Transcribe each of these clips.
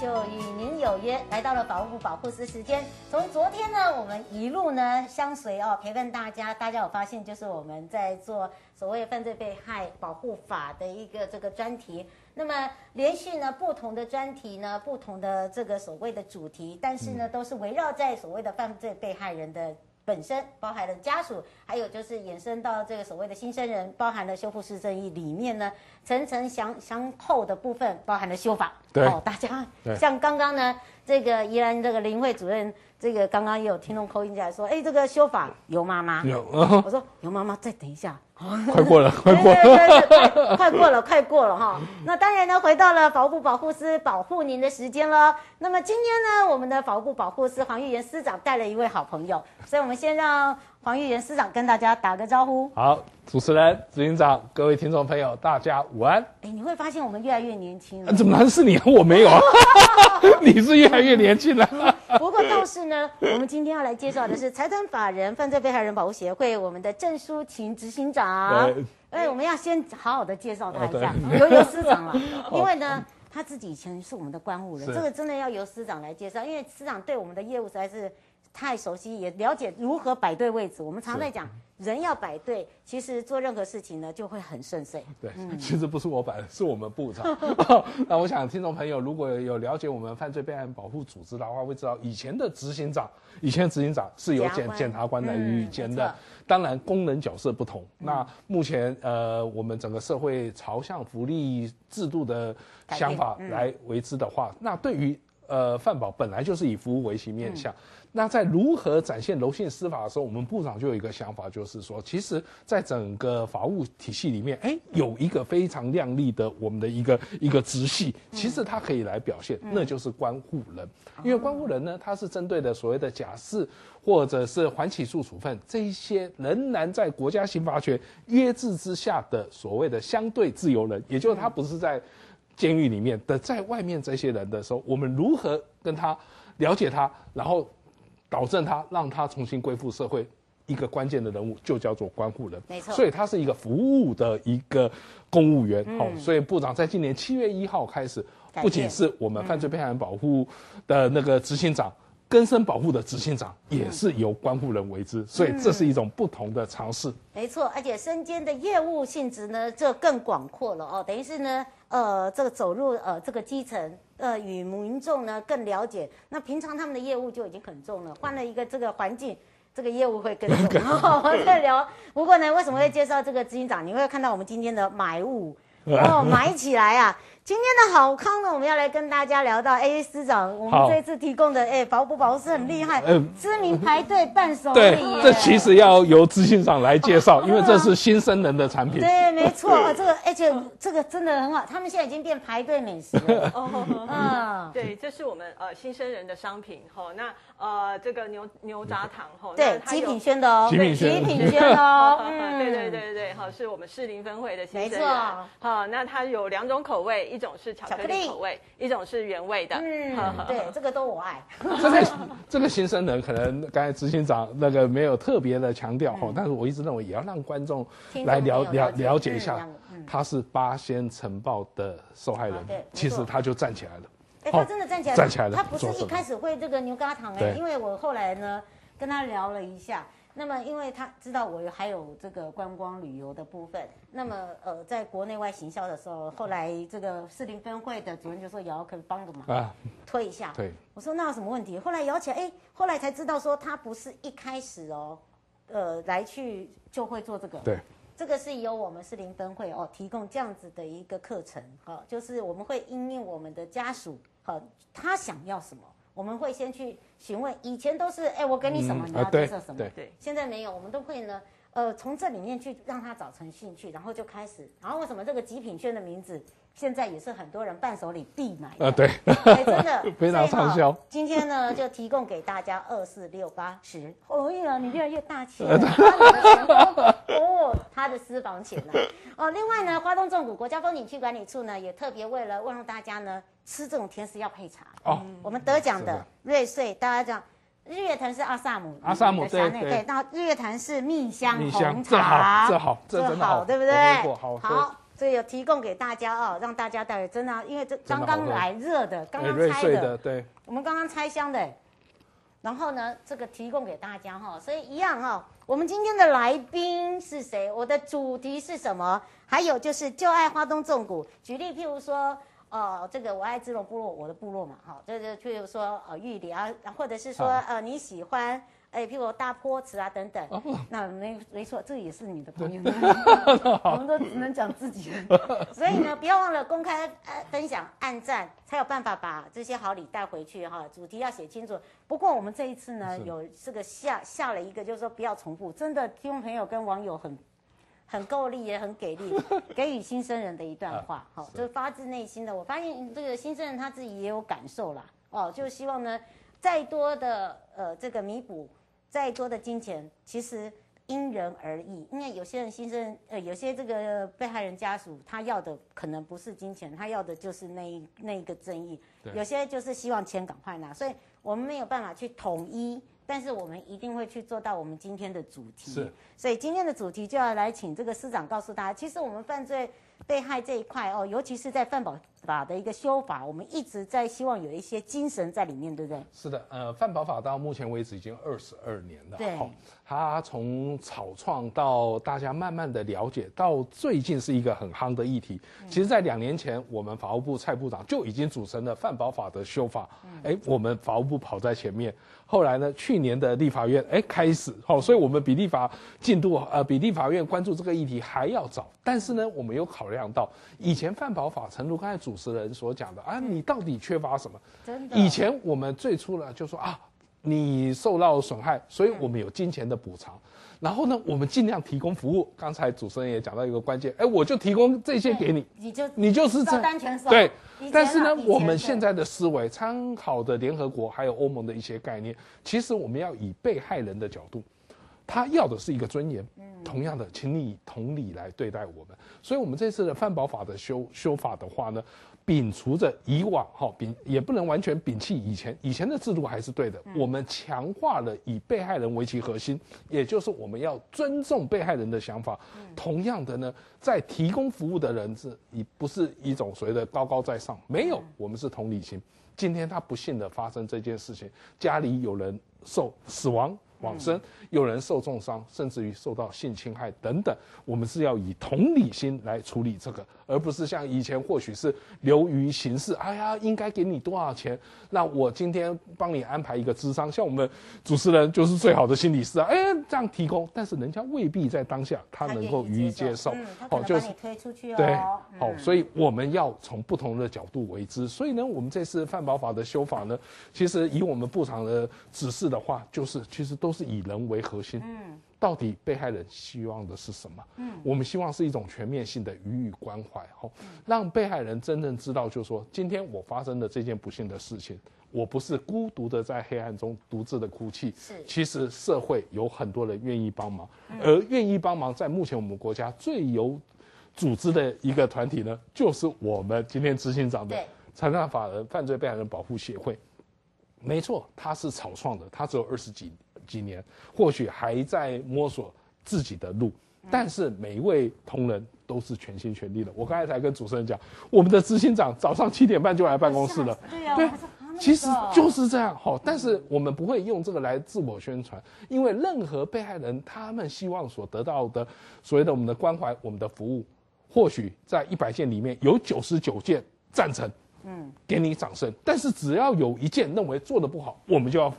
就与您有约来到了法务部保护司时间，从昨天呢，我们一路呢相随哦，陪伴大家。大家有发现，就是我们在做所谓犯罪被害保护法的一个这个专题。那么连续呢不同的专题呢，不同的这个所谓的主题，但是呢都是围绕在所谓的犯罪被害人的本身，包含了家属，还有就是衍生到这个所谓的新生人，包含了修复式正义里面呢层层相相扣的部分，包含了修法。对，哦，大家像刚刚呢。这个宜兰这个林慧主任，这个刚刚也有听众扣音进来说，哎，这个修法尤妈妈有，我说尤妈妈再等一下，快过了，快过了，快，快过了，快过了哈。那当然呢，回到了法务部保护司保护您的时间了。那么今天呢，我们的法务部保护司黄玉元司长带了一位好朋友，所以我们先让黄玉元司长跟大家打个招呼。好，主持人、执行长、各位听众朋友，大家午安。哎，你会发现我们越来越年轻了。怎么能是你？我没有啊。你是越来越年轻了。不过倒是呢，我们今天要来介绍的是财产法人犯罪被害人保护协会，我们的郑淑琴执行长。哎，我们要先好好的介绍他一下，由由司长了。因为呢，他自己以前是我们的关务人，这个真的要由司长来介绍，因为司长对我们的业务实在是太熟悉，也了解如何摆对位置。我们常在讲。人要摆对，其实做任何事情呢就会很顺遂。对，其实不是我摆的，是我们部长。那我想听众朋友如果有了解我们犯罪被害人保护组织的话，会知道以前的执行长，以前的执行长是由检检察官来予以兼的。当然功能角色不同。那目前呃，我们整个社会朝向福利制度的想法来为之的话，那对于呃饭保本来就是以服务为其面向。那在如何展现柔性司法的时候，我们部长就有一个想法，就是说，其实，在整个法务体系里面，哎，有一个非常亮丽的我们的一个一个直系，其实它可以来表现，那就是关护人。因为关护人呢，它是针对的所谓的假释或者是缓起诉处分这一些仍然在国家刑罚权约制之下的所谓的相对自由人，也就是他不是在监狱里面的，在外面这些人的时候，我们如何跟他了解他，然后。导正他，让他重新归附社会，一个关键的人物就叫做关护人。没错，所以他是一个服务的一个公务员。好、嗯，所以部长在今年七月一号开始，不仅是我们犯罪被害人保护的那个执行长，更生保护的执行长也是由关护人为之，所以这是一种不同的尝试。没错，而且身兼的业务性质呢，就更广阔了哦。等于是呢，呃，这个走入呃这个基层。呃，与民众呢更了解，那平常他们的业务就已经很重了，换了一个这个环境，这个业务会更重。我们再聊。不过呢，为什么会介绍这个执行长？你会看到我们今天的买物 哦，买起来啊！今天的好康呢，我们要来跟大家聊到。A，司长，我们这次提供的哎，保不保是很厉害，知名排队伴手礼。对，这其实要由资讯长来介绍，因为这是新生人的产品。对，没错，这个而且这个真的很好，他们现在已经变排队美食了。哦，嗯，对，这是我们呃新生人的商品。吼，那呃这个牛牛轧糖，吼，对，极品轩的哦，极品轩，极品轩哦。对对对对，好，是我们士林分会的新生人。没错。好，那它有两种口味。一种是巧克力口味，一种是原味的。嗯，对，这个都我爱。这个这个新生人可能刚才执行长那个没有特别的强调哈，但是我一直认为也要让观众来了了了解一下，他是八仙尘爆的受害人，其实他就站起来了。哎，他真的站起来，站起来了。他不是一开始会这个牛轧糖哎，因为我后来呢跟他聊了一下。那么，因为他知道我还有这个观光旅游的部分，那么呃，在国内外行销的时候，后来这个士林分会的主任就说：“瑶可以帮个忙。”啊，推一下。对，我说那有什么问题？后来摇起来，哎，后来才知道说他不是一开始哦，呃，来去就会做这个。对，这个是由我们士林分会哦提供这样子的一个课程，哈、哦，就是我们会因应我们的家属，好、哦，他想要什么，我们会先去询问。以前都是，哎，我给你什么，嗯、你要接受什么？对对。现在没有，我们都会呢。呃，从这里面去让他找成兴趣，然后就开始。然后为什么这个极品轩的名字现在也是很多人伴手礼必买？啊，对，对，真的 非常畅销。今天呢，就提供给大家二四六八十。哦呀，你越来越大气了。哦，他的私房钱呢？哦，另外呢，花东纵谷国家风景区管理处呢，也特别为了让大家呢吃这种甜食要配茶。哦，我们得奖的瑞穗，大家讲。日月潭是阿萨姆，阿萨姆对对，那日月潭是蜜香红茶，这好，这好，这好，对不对？好，好，所以有提供给大家哦，让大家带来真的，因为这刚刚来热的，刚刚拆的，对，我们刚刚拆箱的，然后呢，这个提供给大家哈，所以一样哈，我们今天的来宾是谁？我的主题是什么？还有就是就爱花东纵谷，举例譬如说。哦，这个我爱知龙部落，我的部落嘛，哈，这就譬如说呃玉里啊，或者是说呃你喜欢，哎，譬如大坡池啊等等，哦、那没没错，这也是你的朋友，我们都只能讲自己，所以呢，不要忘了公开呃分享、按赞，才有办法把这些好礼带回去哈。主题要写清楚。不过我们这一次呢，有这个下下了一个，就是说不要重复，真的听众朋友跟网友很。很够力，也很给力，给予新生人的一段话，好、啊，就是发自内心的。我发现这个新生人他自己也有感受啦，哦，就希望呢，再多的呃这个弥补，再多的金钱，其实因人而异。因为有些人新生呃，有些这个被害人家属他要的可能不是金钱，他要的就是那一那一个正义。有些就是希望钱赶快拿，所以我们没有办法去统一。但是我们一定会去做到我们今天的主题，是，所以今天的主题就要来请这个司长告诉大家，其实我们犯罪被害这一块哦，尤其是在犯保法的一个修法，我们一直在希望有一些精神在里面，对不对？是的，呃，犯保法到目前为止已经二十二年了，对，它从草创到大家慢慢的了解，到最近是一个很夯的议题。其实，在两年前，我们法务部蔡部长就已经组成了犯保法的修法，哎，我们法务部跑在前面。后来呢，去年的立法院哎开始，好，所以我们比立法进度呃比立法院关注这个议题还要早。但是呢，我们有考量到以前犯保法，诚如刚才主持人所讲的啊，你到底缺乏什么？真的。以前我们最初呢就说啊，你受到损害，所以我们有金钱的补偿。然后呢，我们尽量提供服务。刚才主持人也讲到一个关键，哎，我就提供这些给你，你就你就是这单全收。对。但是呢，我们现在的思维参考的联合国还有欧盟的一些概念，其实我们要以被害人的角度，他要的是一个尊严。同样的，请你以同理来对待我们。所以，我们这次的犯保法的修修法的话呢，摒除着以往哈，摒也不能完全摒弃以前，以前的制度还是对的。我们强化了以被害人为其核心，也就是我们要尊重被害人的想法。同样的呢，在提供服务的人是以不是一种所谓的高高在上，没有，我们是同理心。今天他不幸的发生这件事情，家里有人受死亡。往生，有人受重伤，甚至于受到性侵害等等，我们是要以同理心来处理这个。而不是像以前，或许是流于形式。哎呀，应该给你多少钱？那我今天帮你安排一个咨商，像我们主持人就是最好的心理师啊。哎，这样提供，但是人家未必在当下他能够予以接受。哦，就是推出去哦。对，好，所以我们要从不同的角度为之。所以呢，我们这次范保法的修法呢，其实以我们部长的指示的话，就是其实都是以人为核心。嗯。到底被害人希望的是什么？嗯，我们希望是一种全面性的予以关怀，吼，让被害人真正知道，就是说，今天我发生的这件不幸的事情，我不是孤独的在黑暗中独自的哭泣，是，其实社会有很多人愿意帮忙，而愿意帮忙，在目前我们国家最有组织的一个团体呢，就是我们今天执行长的残障法人犯罪被害人保护协会，没错，他是草创的，他只有二十几。几年，或许还在摸索自己的路，但是每一位同仁都是全心全力的。我刚才才跟主持人讲，我们的执行长早上七点半就来办公室了。对呀，对，其实就是这样。好，但是我们不会用这个来自我宣传，因为任何被害人他们希望所得到的所谓的我们的关怀、我们的服务，或许在一百件里面有九十九件赞成。嗯，给你掌声。但是只要有一件认为做的不好，我们就要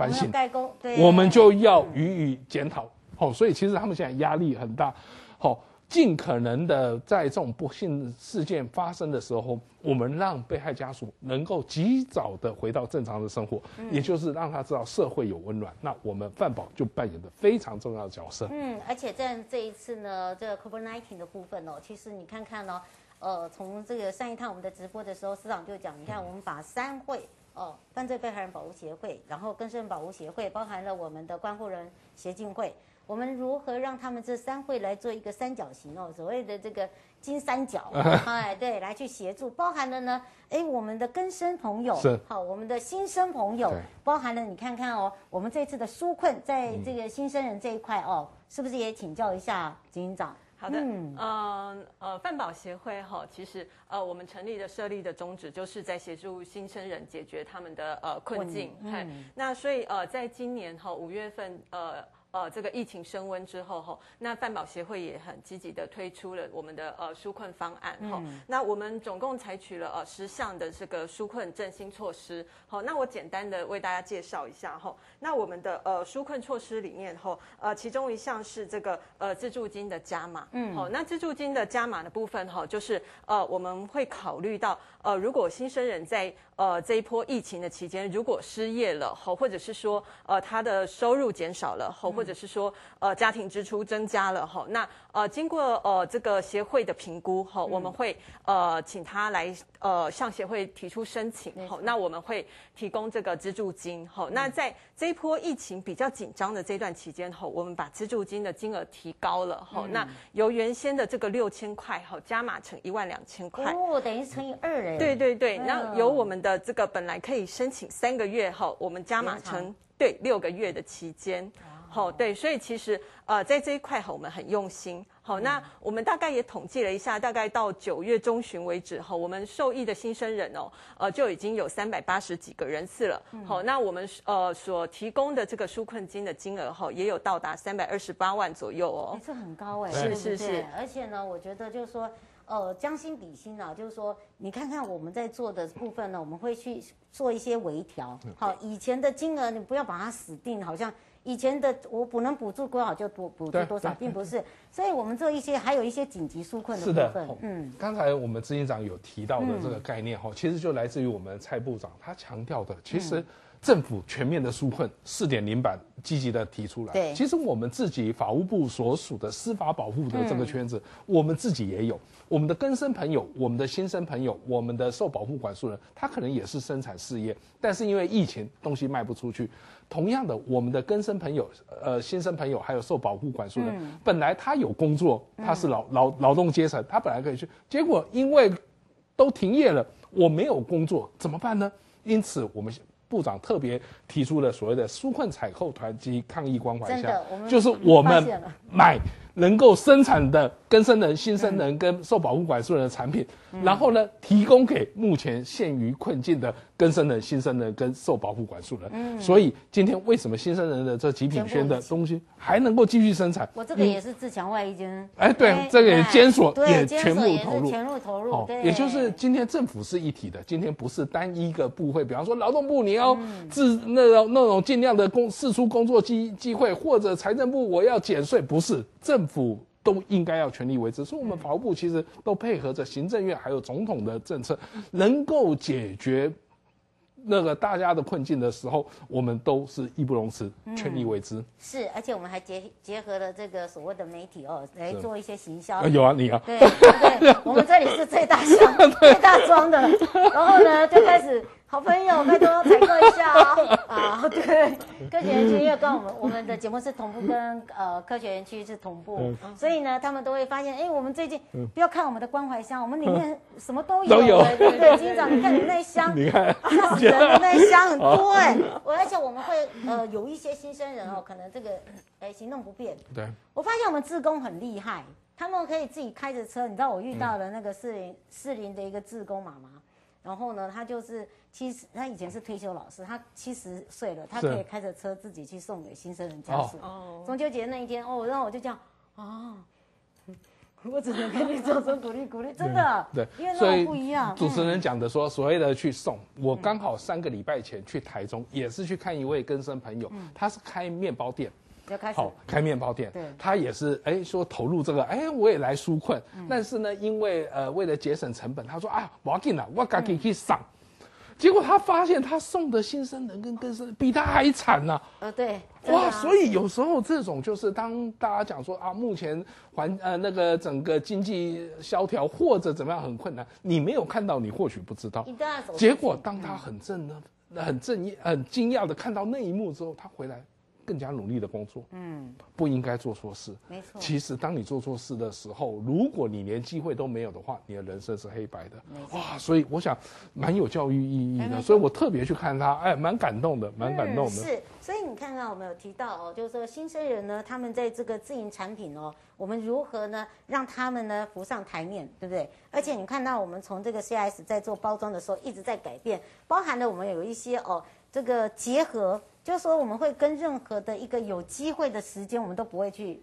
反省，代工，对，我们就要予以检讨。好，所以其实他们现在压力很大。好。尽可能的在这种不幸事件发生的时候，我们让被害家属能够及早的回到正常的生活，嗯、也就是让他知道社会有温暖。那我们饭保就扮演的非常重要的角色。嗯，而且在这一次呢，这个 COVID-19 的部分哦，其实你看看哦，呃，从这个上一趟我们的直播的时候，司长就讲，你看我们把三会哦，犯罪被害人保护协会，然后更生保护协会，包含了我们的关护人协进会。我们如何让他们这三会来做一个三角形哦？所谓的这个金三角，哎，对，来去协助，包含了呢，哎，我们的更生朋友，是好，我们的新生朋友，包含了你看看哦，我们这次的纾困在这个新生人这一块哦，是不是也请教一下执行长？好的，嗯，呃，呃，饭保协会哈，其实呃，我们成立的设立的宗旨就是在协助新生人解决他们的呃困境，嗯，那所以呃，在今年哈五月份呃。呃，这个疫情升温之后，哈，那饭保协会也很积极的推出了我们的呃纾困方案，哈、嗯，那我们总共采取了呃十项的这个纾困振兴措施，好，那我简单的为大家介绍一下，哈，那我们的呃纾困措施里面，哈，呃，其中一项是这个呃自助金的加码，嗯，好，那自助金的加码的部分，哈，就是呃我们会考虑到呃如果新生人在呃这一波疫情的期间如果失业了，哈，或者是说呃他的收入减少了，哈。或者是说，呃，家庭支出增加了哈，那呃，经过呃这个协会的评估哈，我们会呃请他来呃向协会提出申请好，那我们会提供这个资助金好。那在这一波疫情比较紧张的这段期间哈，我们把资助金的金额提高了哈，那由原先的这个六千块哈加码成一万两千块哦，等于乘以二嘞。对对对，那由我们的这个本来可以申请三个月哈，我们加码成对六个月的期间。好，对，所以其实呃，在这一块哈，我们很用心。好，那我们大概也统计了一下，大概到九月中旬为止哈，我们受益的新生人哦，呃，就已经有三百八十几个人次了。好，那我们呃所提供的这个纾困金的金额哈，也有到达三百二十八万左右哦。这很高哎，是是是。而且呢，我觉得就是说，呃，将心比心啊，就是说，你看看我们在做的部分呢，我们会去做一些微调。好，以前的金额你不要把它死定，好像。以前的我补能补助多少就补补助多少，并不是，所以我们做一些还有一些紧急纾困的部分。是的，嗯，刚才我们执行长有提到的这个概念哈，其实就来自于我们蔡部长他强调的，其实。政府全面的纾困四点零版积极的提出来。对，其实我们自己法务部所属的司法保护的这个圈子，嗯、我们自己也有。我们的根生朋友，我们的新生朋友，我们的受保护管束人，他可能也是生产事业，但是因为疫情，东西卖不出去。同样的，我们的根生朋友、呃新生朋友，还有受保护管束人，嗯、本来他有工作，他是劳劳劳动阶层，他本来可以去，结果因为都停业了，我没有工作，怎么办呢？因此我们。部长特别提出了所谓的纾困采购团及抗疫关怀项，就是我们买能够生产的更生人、新生人跟受保护管束人的产品，然后呢，提供给目前陷于困境的。更生人、新生人跟受保护管束人，嗯，所以今天为什么新生人的这极品轩的东西还能够继续生产？我这个也是自强外衣间，哎，对，这个也监所也全部投入，全部投入，对，也就是今天政府是一体的，今天不是单一个部会，比方说劳动部你要自那种那种尽量的工试出工作机机会，或者财政部我要减税，不是政府。都应该要全力维持，所以我们法务部其实都配合着行政院还有总统的政策，能够解决那个大家的困境的时候，我们都是义不容辞，全力为之。嗯、是，而且我们还结结合了这个所谓的媒体哦，来做一些行销。有啊，你啊，对对，我们这里是最大箱、最大装的，然后呢，就开始。好朋友，拜托采购一下啊！啊，对，科学园区因为跟我们我们的节目是同步，跟呃科学园区是同步，所以呢，他们都会发现，哎，我们最近不要看我们的关怀箱，我们里面什么都有，都有，对对，金长，你看你那一箱，你看，吓死人的那一箱很多哎，我而且我们会呃有一些新生人哦，可能这个哎行动不便，对，我发现我们志工很厉害，他们可以自己开着车，你知道我遇到的那个四零四零的一个志工妈妈，然后呢，他就是。其实他以前是退休老师，他七十岁了，他可以开着车自己去送给新生人家属。哦，中秋节那一天，哦，然后我就这样，哦，我只能跟你做出鼓励鼓励，真的，对，因为所以不一样。主持人讲的说，所谓的去送，我刚好三个礼拜前去台中，也是去看一位根生朋友，他是开面包店，要开始好开面包店，对，他也是哎说投入这个，哎我也来纾困，但是呢，因为呃为了节省成本，他说啊我要进来，我赶紧去上。结果他发现他送的新生人跟更生比他还惨呐、啊！呃，对，哇，所以有时候这种就是当大家讲说啊，目前环呃那个整个经济萧条或者怎么样很困难，你没有看到，你或许不知道。结果当他很正呢，很正义、很惊讶的看到那一幕之后，他回来。更加努力的工作，嗯，不应该做错事，没错。其实当你做错事的时候，如果你连机会都没有的话，你的人生是黑白的，哇！所以我想蛮有教育意义的，所以我特别去看他，哎，蛮感动的，蛮感动的。是，所以你看看我们有提到哦，就是说新生人呢，他们在这个自营产品哦，我们如何呢让他们呢浮上台面，对不对？而且你看到我们从这个 CIS 在做包装的时候一直在改变，包含了我们有一些哦，这个结合。就是说，我们会跟任何的一个有机会的时间，我们都不会去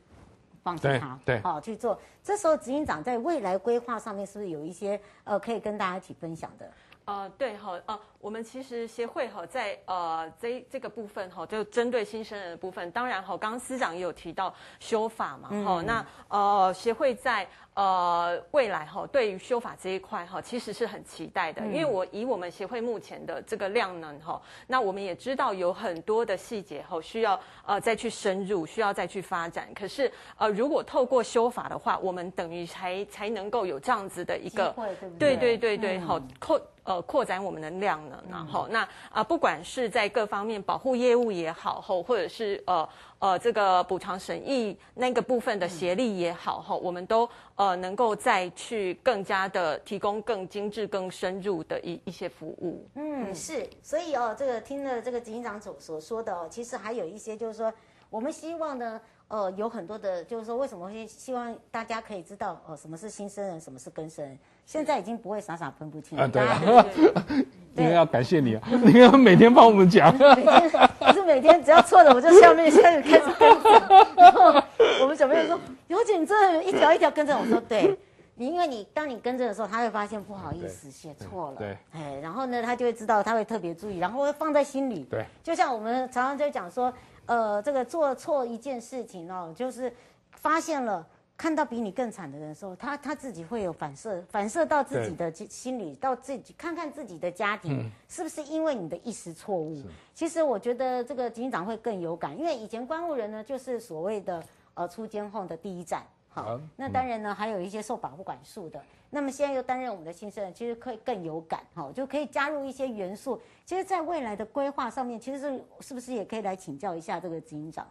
放弃它，对，好去做。这时候，执行长在未来规划上面是不是有一些呃可以跟大家一起分享的？呃，对哈，呃，我们其实协会哈，在呃这这个部分哈，就针对新生人的部分，当然哈，刚刚司长也有提到修法嘛，哈、嗯，那呃协会在。呃，未来哈，对于修法这一块哈，其实是很期待的，因为我以我们协会目前的这个量能哈，那我们也知道有很多的细节哈，需要呃再去深入，需要再去发展。可是呃，如果透过修法的话，我们等于才才能够有这样子的一个，对对对对，好扩呃扩展我们的量能，然后那啊，不管是在各方面保护业务也好，或或者是呃。呃，这个补偿审议那个部分的协力也好哈，我们都呃能够再去更加的提供更精致、更深入的一一些服务。嗯，是，所以哦，这个听了这个警长所所说的哦，其实还有一些就是说，我们希望呢，呃，有很多的，就是说为什么会希望大家可以知道哦，什么是新生人，什么是更生。现在已经不会傻傻分不清了。啊，对啊，因为要感谢你啊，你要每天帮我们讲。每天不是每天，只要错了我就下面开始开始跟着。然后我们小朋友说：“有请这一条一条跟着。”我说：“对，你因为你当你跟着的时候，他会发现不好意思写错了。对，哎，然后呢，他就会知道，他会特别注意，然后会放在心里。对，就像我们常常在讲说，呃，这个做错一件事情哦，就是发现了。”看到比你更惨的人的时候，他他自己会有反射，反射到自己的心里，到自己看看自己的家庭，嗯、是不是因为你的一时错误？其实我觉得这个警长会更有感，因为以前关务人呢，就是所谓的呃出监后的第一站，好，啊、那当然呢、嗯、还有一些受保护管束的，那么现在又担任我们的新生人，其实可以更有感，好，就可以加入一些元素。其实，在未来的规划上面，其实是是不是也可以来请教一下这个警长？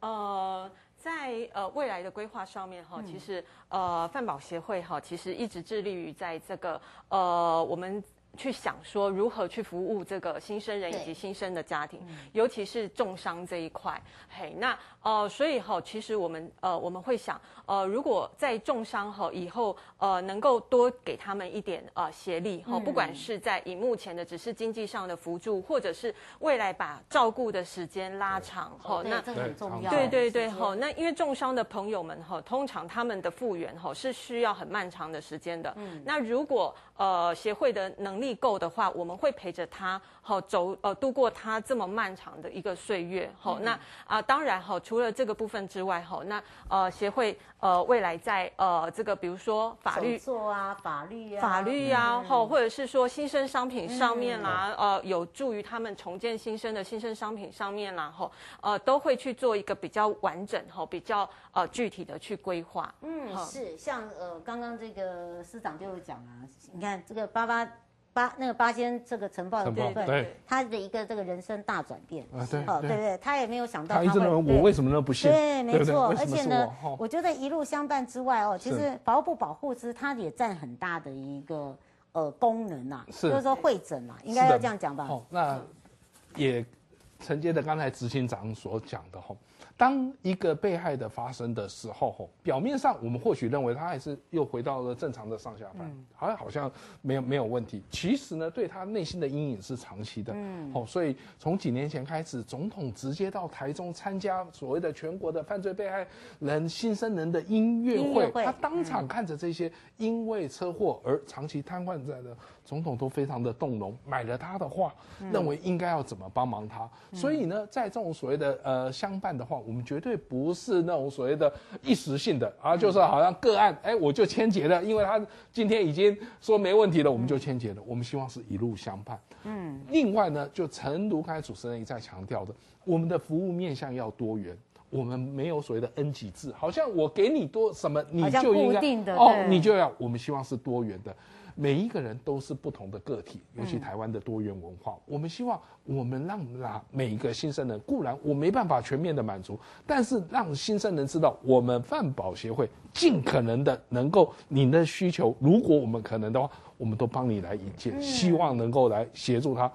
呃。在呃未来的规划上面哈，其实呃饭保协会哈，其实一直致力于在这个呃我们。去想说如何去服务这个新生人以及新生的家庭，尤其是重伤这一块。嘿，那呃，所以哈，其实我们呃我们会想，呃，如果在重伤哈以后，呃，能够多给他们一点呃协力哈，不管是在以目前的只是经济上的辅助，或者是未来把照顾的时间拉长哈，那这个很重要。对对对哈，那因为重伤的朋友们哈，通常他们的复原哈是需要很漫长的时间的。嗯，那如果呃协会的能力够的话，我们会陪着他，好走呃度过他这么漫长的一个岁月，好、嗯、那啊、呃、当然好，除了这个部分之外，好那呃协会呃未来在呃这个比如说法律做啊法律啊法律呀，好、嗯、或者是说新生商品上面啦，嗯、呃有助于他们重建新生的新生商品上面啦，后呃都会去做一个比较完整哈比较呃具体的去规划。嗯，是像呃刚刚这个司长就有讲啊，你看这个八八。八那个八仙这个晨报的部分，对。他的一个这个人生大转变，啊对，哦对。对，他也没有想到他，他一直认为我为什么那么不幸，对，没错，而且呢，我？觉得一路相伴之外哦，其实保护保护之，它也占很大的一个呃功能呐，就是说会诊嘛，应该要这样讲吧。好，那也承接的刚才执行长所讲的哈。当一个被害的发生的时候，表面上我们或许认为他还是又回到了正常的上下班，好像好像没有没有问题。其实呢，对他内心的阴影是长期的。嗯，好，所以从几年前开始，总统直接到台中参加所谓的全国的犯罪被害人新生人的音乐会，他当场看着这些因为车祸而长期瘫痪在的总统都非常的动容，买了他的画，认为应该要怎么帮忙他。所以呢，在这种所谓的呃相伴的话。我们绝对不是那种所谓的一时性的啊，就是好像个案，哎，我就签结了，因为他今天已经说没问题了，我们就签结了。我们希望是一路相伴。嗯，另外呢，就诚如刚才主持人一再强调的，我们的服务面向要多元，我们没有所谓的 N 几制，好像我给你多什么，你就应该哦，你就要。我们希望是多元的。每一个人都是不同的个体，尤其台湾的多元文化。嗯、我们希望我们让哪每一个新生人，固然我没办法全面的满足，但是让新生人知道，我们饭保协会尽可能的能够你的需求，如果我们可能的话，我们都帮你来引荐，希望能够来协助他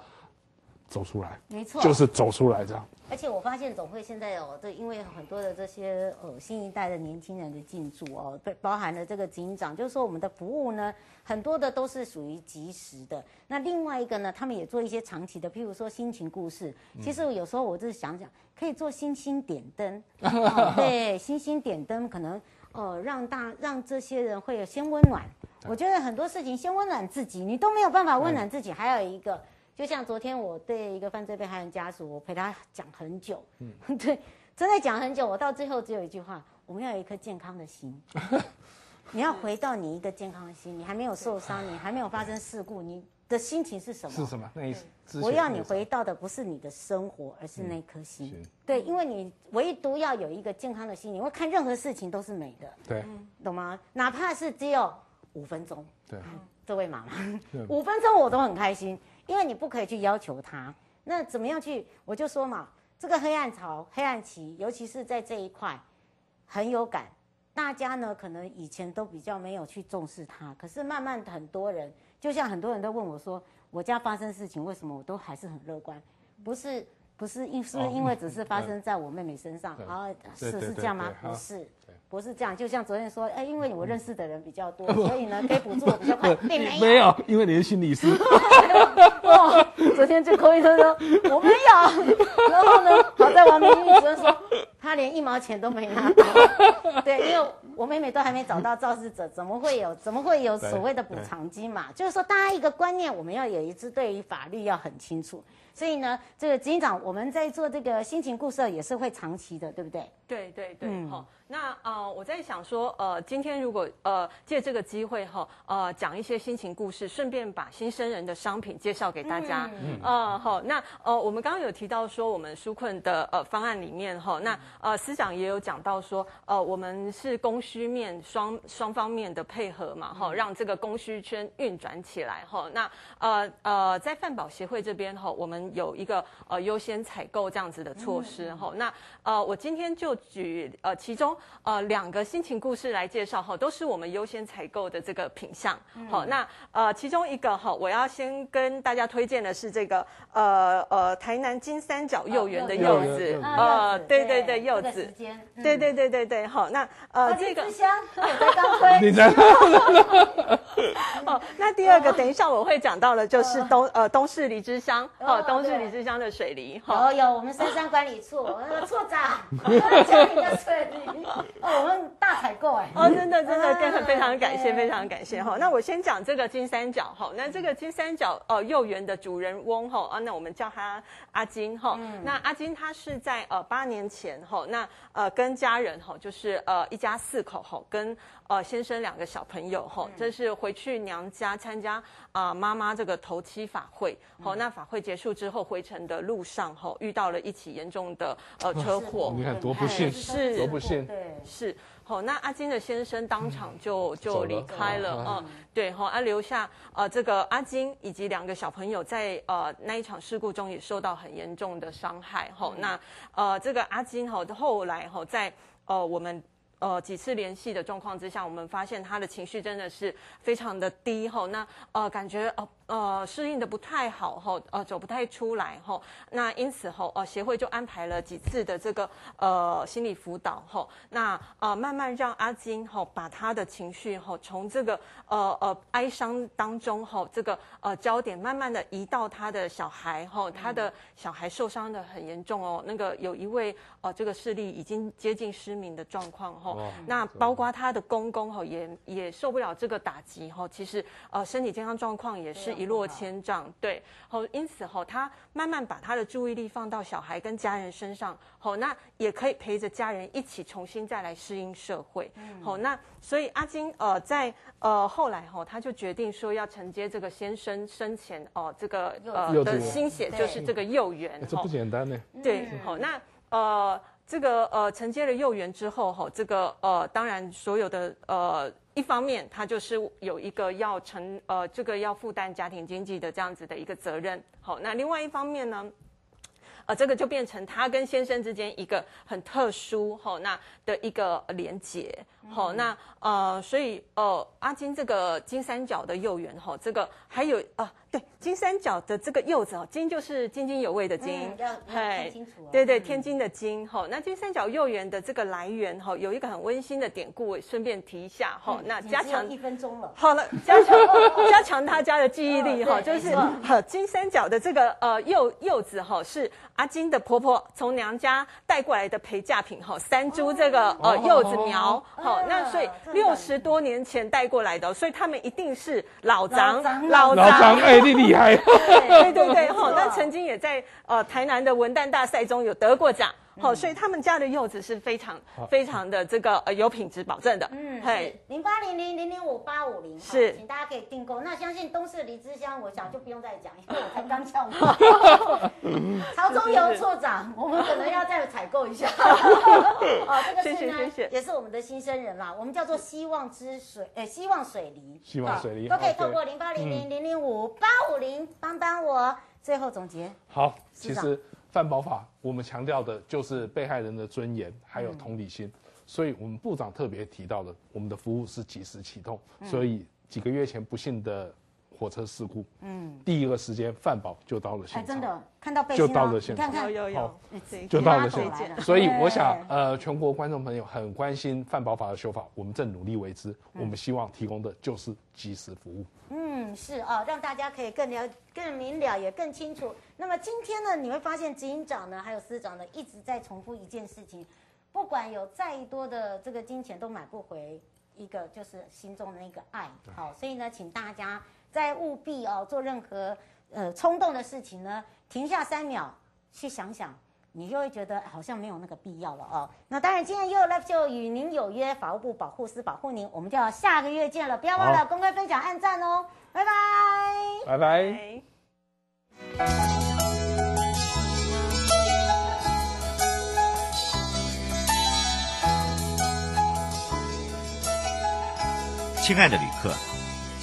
走出来。没错，就是走出来这样。而且我发现总会现在哦，这因为很多的这些呃新一代的年轻人的进驻哦，被包含了这个警长，就是说我们的服务呢，很多的都是属于及时的。那另外一个呢，他们也做一些长期的，譬如说心情故事。其实有时候我就是想想，可以做星星点灯，哦、对，星星点灯可能呃让大让这些人会有先温暖。我觉得很多事情先温暖自己，你都没有办法温暖自己，还有一个。就像昨天我对一个犯罪被害人家属，我陪他讲很久，嗯，对，真的讲很久。我到最后只有一句话：我们要有一颗健康的心。你要回到你一个健康的心，你还没有受伤，你还没有发生事故，你的心情是什么？是什么？那意思？我要你回到的不是你的生活，而是那颗心。对，因为你唯独要有一个健康的心，你会看任何事情都是美的。对，懂吗？哪怕是只有五分钟。对，这位妈妈，五分钟我都很开心。因为你不可以去要求他，那怎么样去？我就说嘛，这个黑暗潮、黑暗期，尤其是在这一块，很有感。大家呢，可能以前都比较没有去重视它，可是慢慢很多人，就像很多人都问我说，我家发生事情，为什么我都还是很乐观？不是，不是因，是不是因为只是发生在我妹妹身上？啊，是是这样吗？不是。不是这样，就像昨天说，哎，因为我认识的人比较多，所以呢，可以补助我比较快。并没有，因为你是心理师。哦，昨天就扣一车说我没有，然后呢，好在王明玉主任说他连一毛钱都没拿到。对，因为我妹妹都还没找到肇事者，怎么会有怎么会有所谓的补偿金嘛？就是说，大家一个观念，我们要有一支对于法律要很清楚。所以呢，这个执行长，我们在做这个心情故事也是会长期的，对不对？对对对，好、嗯。那呃，我在想说，呃，今天如果呃借这个机会哈，呃，讲一些心情故事，顺便把新生人的商品介绍给大家。嗯。呃，好，那呃，我们刚刚有提到说，我们纾困的呃方案里面哈，那呃司长也有讲到说，呃，我们是供需面双双方面的配合嘛，哈，让这个供需圈运转起来哈。那呃呃，在饭保协会这边哈，我们有一个呃优先采购这样子的措施哈、嗯。那呃，我今天就举呃其中呃两个心情故事来介绍哈，都是我们优先采购的这个品项。好、嗯，那呃其中一个哈，我要先跟大家推荐的是这个呃呃台南金三角幼园的柚子，呃对对对柚子，对对对对对好，那呃这个香 我在刚推，你在哦，那第二个等一下我会讲到的就是东呃东势梨之乡哦。东势梨之乡的水梨，有有，我们深山管理处 那个处长 家里的水梨，哦，我们大采购哎，哦，真的真的，真的非常感谢，非常感谢哈。那我先讲这个金三角哈，那这个金三角呃幼园的主人翁哈。啊，那我们叫他阿金哈。那阿金他是在呃八年前哈，那呃跟家人哈，就是呃一家四口哈，跟呃先生两个小朋友哈，这是回去娘家参加啊妈妈这个头七法会，好，那法会结束之后。之后回程的路上，吼遇到了一起严重的呃车祸，你看多不幸，是多不幸，对，是好。那阿金的先生当场就就离开了，嗯，嗯对，好，啊留下呃这个阿金以及两个小朋友在呃那一场事故中也受到很严重的伤害，吼、嗯，那呃这个阿金吼后来吼在呃我们。呃，几次联系的状况之下，我们发现他的情绪真的是非常的低吼，那呃，感觉呃呃适应的不太好哈，呃走不太出来哈，那因此后呃协会就安排了几次的这个呃心理辅导哈，那呃慢慢让阿金哈把他的情绪哈从这个呃呃哀伤当中哈这个呃焦点慢慢的移到他的小孩哈，他的小孩受伤的很严重哦，那个有一位呃这个视力已经接近失明的状况哈，那包括他的公公哈也也受不了这个打击哈，其实呃身体健康状况也是一落千丈，对，好，因此哈他慢慢把他的注意力放到小孩跟家人身上，好，那也可以陪着家人一起重新再来适应社会，好，那所以阿金呃在呃后来哈他就决定说要承接这个先生生前哦这个呃的心血，就是这个幼园，这不简单呢，对，好那呃。这个呃承接了幼园之后哈，这个呃当然所有的呃一方面，他就是有一个要承呃这个要负担家庭经济的这样子的一个责任。好，那另外一方面呢，呃这个就变成他跟先生之间一个很特殊哈那的一个连结。好，那呃所以呃阿金这个金三角的幼园哈，这个还有啊。对，金三角的这个柚子哦，金就是津津有味的津。对对，天津的津哈、嗯。那金三角幼园的这个来源哈，有一个很温馨的典故，顺便提一下哈、嗯。那加强一分钟了。好了，加强 加强大家的记忆力哈、哦，就是哈金三角的这个呃柚柚子哈，是阿金的婆婆从娘家带过来的陪嫁品哈，三株这个呃柚子苗。好、哦，那所以六十多年前带过来的，所以他们一定是老张老张哎。你厉害，对对 对，哈，那曾经也在呃台南的文旦大赛中有得过奖，好、嗯，所以他们家的柚子是非常非常的这个呃有品质保证的，嗯，嘿，零八零零零零五八五零，是，请大家可以订购。那相信东势梨之乡，我想就不用再讲，因为我才刚讲嘛。曹忠油处长，我们可能要再采购一下。哦，这个是呢谢谢谢谢，也是我们的新生人啦，我们叫做希望之水，诶、欸，希望水梨，希望水梨都可以透过零八零零零零五八五零帮帮我。最后总结，好，其实犯保法我们强调的就是被害人的尊严还有同理心，嗯、所以我们部长特别提到的，我们的服务是及时启动，嗯、所以几个月前不幸的火车事故，嗯，第一个时间犯保就到了现场，哎、真的看到就到了现场，看看。有有有，好，就到了现场，所以我想，呃，全国观众朋友很关心犯保法的修法，我们正努力为之，嗯、我们希望提供的就是及时服务。嗯，是啊，让大家可以更了、更明了，也更清楚。那么今天呢，你会发现执行长呢，还有司长呢，一直在重复一件事情，不管有再多的这个金钱，都买不回一个就是心中的那个爱。好，所以呢，请大家在务必哦，做任何呃冲动的事情呢，停下三秒去想想。你就会觉得好像没有那个必要了哦。那当然，今天 YOYO Live 就与您有约，法务部保护司保护您，我们就要下个月见了，不要忘了公开分享、按赞哦。拜拜，拜拜。亲爱的旅客，